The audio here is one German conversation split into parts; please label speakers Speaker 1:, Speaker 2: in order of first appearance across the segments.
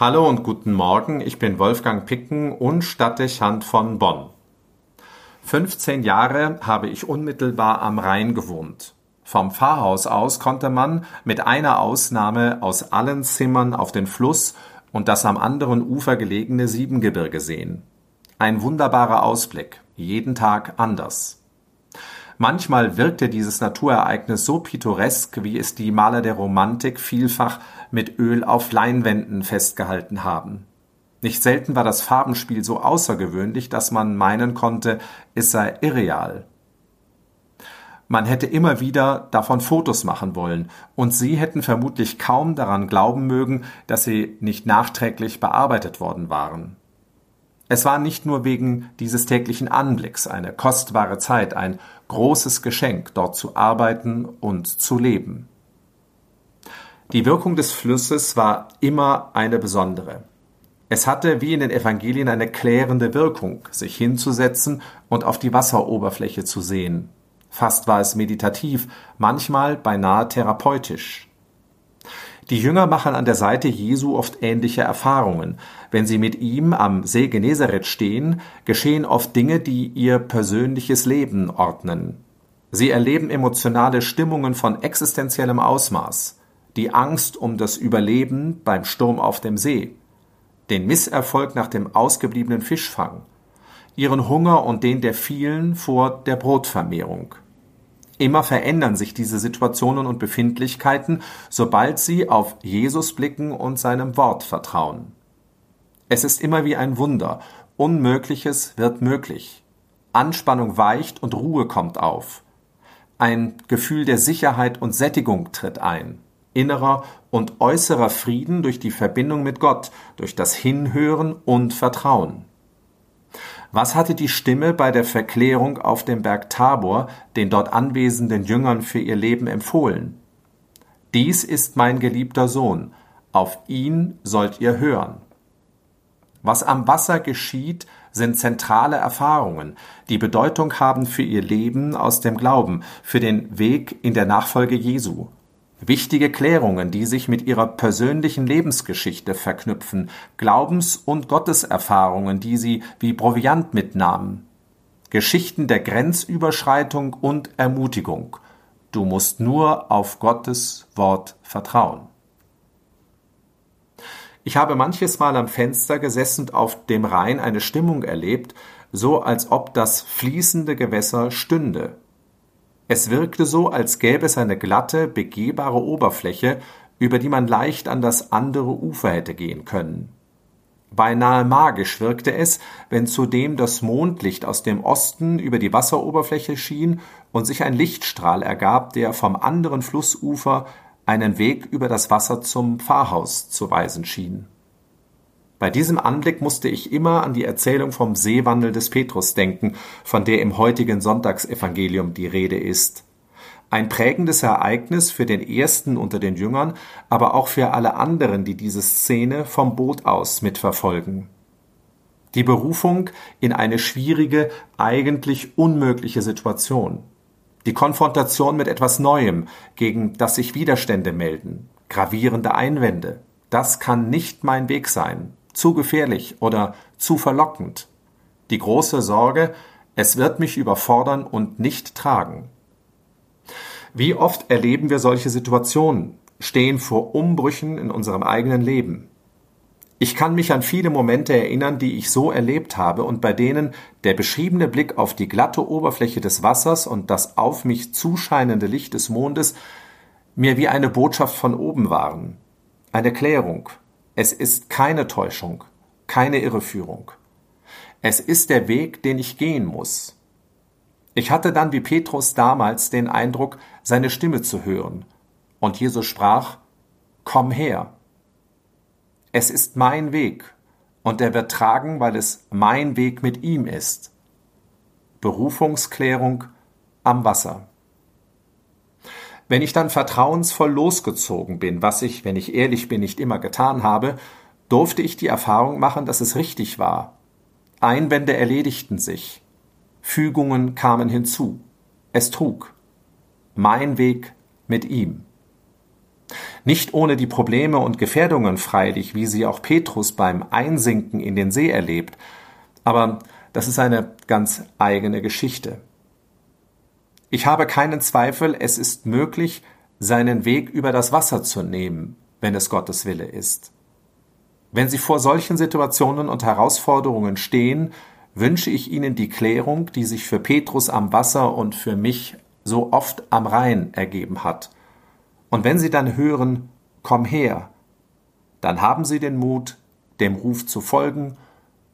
Speaker 1: Hallo und guten Morgen, ich bin Wolfgang Picken und Stadtdechant von Bonn. 15 Jahre habe ich unmittelbar am Rhein gewohnt. Vom Pfarrhaus aus konnte man mit einer Ausnahme aus allen Zimmern auf den Fluss und das am anderen Ufer gelegene Siebengebirge sehen. Ein wunderbarer Ausblick, jeden Tag anders. Manchmal wirkte dieses Naturereignis so pittoresk, wie es die Maler der Romantik vielfach mit Öl auf Leinwänden festgehalten haben. Nicht selten war das Farbenspiel so außergewöhnlich, dass man meinen konnte, es sei irreal. Man hätte immer wieder davon Fotos machen wollen, und Sie hätten vermutlich kaum daran glauben mögen, dass sie nicht nachträglich bearbeitet worden waren. Es war nicht nur wegen dieses täglichen Anblicks eine kostbare Zeit, ein großes Geschenk, dort zu arbeiten und zu leben. Die Wirkung des Flusses war immer eine besondere. Es hatte wie in den Evangelien eine klärende Wirkung, sich hinzusetzen und auf die Wasseroberfläche zu sehen. Fast war es meditativ, manchmal beinahe therapeutisch. Die Jünger machen an der Seite Jesu oft ähnliche Erfahrungen. Wenn sie mit ihm am See Genezareth stehen, geschehen oft Dinge, die ihr persönliches Leben ordnen. Sie erleben emotionale Stimmungen von existenziellem Ausmaß, die Angst um das Überleben beim Sturm auf dem See, den Misserfolg nach dem ausgebliebenen Fischfang, ihren Hunger und den der vielen vor der Brotvermehrung. Immer verändern sich diese Situationen und Befindlichkeiten, sobald sie auf Jesus blicken und seinem Wort vertrauen. Es ist immer wie ein Wunder. Unmögliches wird möglich. Anspannung weicht und Ruhe kommt auf. Ein Gefühl der Sicherheit und Sättigung tritt ein. Innerer und äußerer Frieden durch die Verbindung mit Gott, durch das Hinhören und Vertrauen. Was hatte die Stimme bei der Verklärung auf dem Berg Tabor den dort anwesenden Jüngern für ihr Leben empfohlen? Dies ist mein geliebter Sohn, auf ihn sollt ihr hören. Was am Wasser geschieht, sind zentrale Erfahrungen, die Bedeutung haben für ihr Leben aus dem Glauben, für den Weg in der Nachfolge Jesu. Wichtige Klärungen, die sich mit ihrer persönlichen Lebensgeschichte verknüpfen, Glaubens- und Gotteserfahrungen, die sie wie Proviant mitnahmen. Geschichten der Grenzüberschreitung und Ermutigung. Du musst nur auf Gottes Wort vertrauen. Ich habe manches Mal am Fenster gesessen und auf dem Rhein eine Stimmung erlebt, so als ob das fließende Gewässer stünde, es wirkte so, als gäbe es eine glatte, begehbare Oberfläche, über die man leicht an das andere Ufer hätte gehen können. Beinahe magisch wirkte es, wenn zudem das Mondlicht aus dem Osten über die Wasseroberfläche schien und sich ein Lichtstrahl ergab, der vom anderen Flussufer einen Weg über das Wasser zum Pfarrhaus zu weisen schien. Bei diesem Anblick musste ich immer an die Erzählung vom Seewandel des Petrus denken, von der im heutigen Sonntagsevangelium die Rede ist. Ein prägendes Ereignis für den ersten unter den Jüngern, aber auch für alle anderen, die diese Szene vom Boot aus mitverfolgen. Die Berufung in eine schwierige, eigentlich unmögliche Situation. Die Konfrontation mit etwas Neuem, gegen das sich Widerstände melden, gravierende Einwände. Das kann nicht mein Weg sein zu gefährlich oder zu verlockend. Die große Sorge, es wird mich überfordern und nicht tragen. Wie oft erleben wir solche Situationen, stehen vor Umbrüchen in unserem eigenen Leben. Ich kann mich an viele Momente erinnern, die ich so erlebt habe und bei denen der beschriebene Blick auf die glatte Oberfläche des Wassers und das auf mich zuscheinende Licht des Mondes mir wie eine Botschaft von oben waren, eine Klärung, es ist keine Täuschung, keine Irreführung. Es ist der Weg, den ich gehen muss. Ich hatte dann wie Petrus damals den Eindruck, seine Stimme zu hören. Und Jesus sprach, Komm her. Es ist mein Weg, und er wird tragen, weil es mein Weg mit ihm ist. Berufungsklärung am Wasser. Wenn ich dann vertrauensvoll losgezogen bin, was ich, wenn ich ehrlich bin, nicht immer getan habe, durfte ich die Erfahrung machen, dass es richtig war. Einwände erledigten sich. Fügungen kamen hinzu. Es trug. Mein Weg mit ihm. Nicht ohne die Probleme und Gefährdungen freilich, wie sie auch Petrus beim Einsinken in den See erlebt, aber das ist eine ganz eigene Geschichte. Ich habe keinen Zweifel, es ist möglich, seinen Weg über das Wasser zu nehmen, wenn es Gottes Wille ist. Wenn Sie vor solchen Situationen und Herausforderungen stehen, wünsche ich Ihnen die Klärung, die sich für Petrus am Wasser und für mich so oft am Rhein ergeben hat. Und wenn Sie dann hören, komm her, dann haben Sie den Mut, dem Ruf zu folgen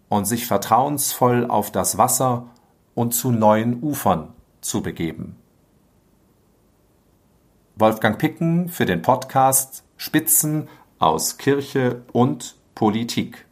Speaker 1: und sich vertrauensvoll auf das Wasser und zu neuen Ufern zu begeben. Wolfgang Picken für den Podcast Spitzen aus Kirche und Politik.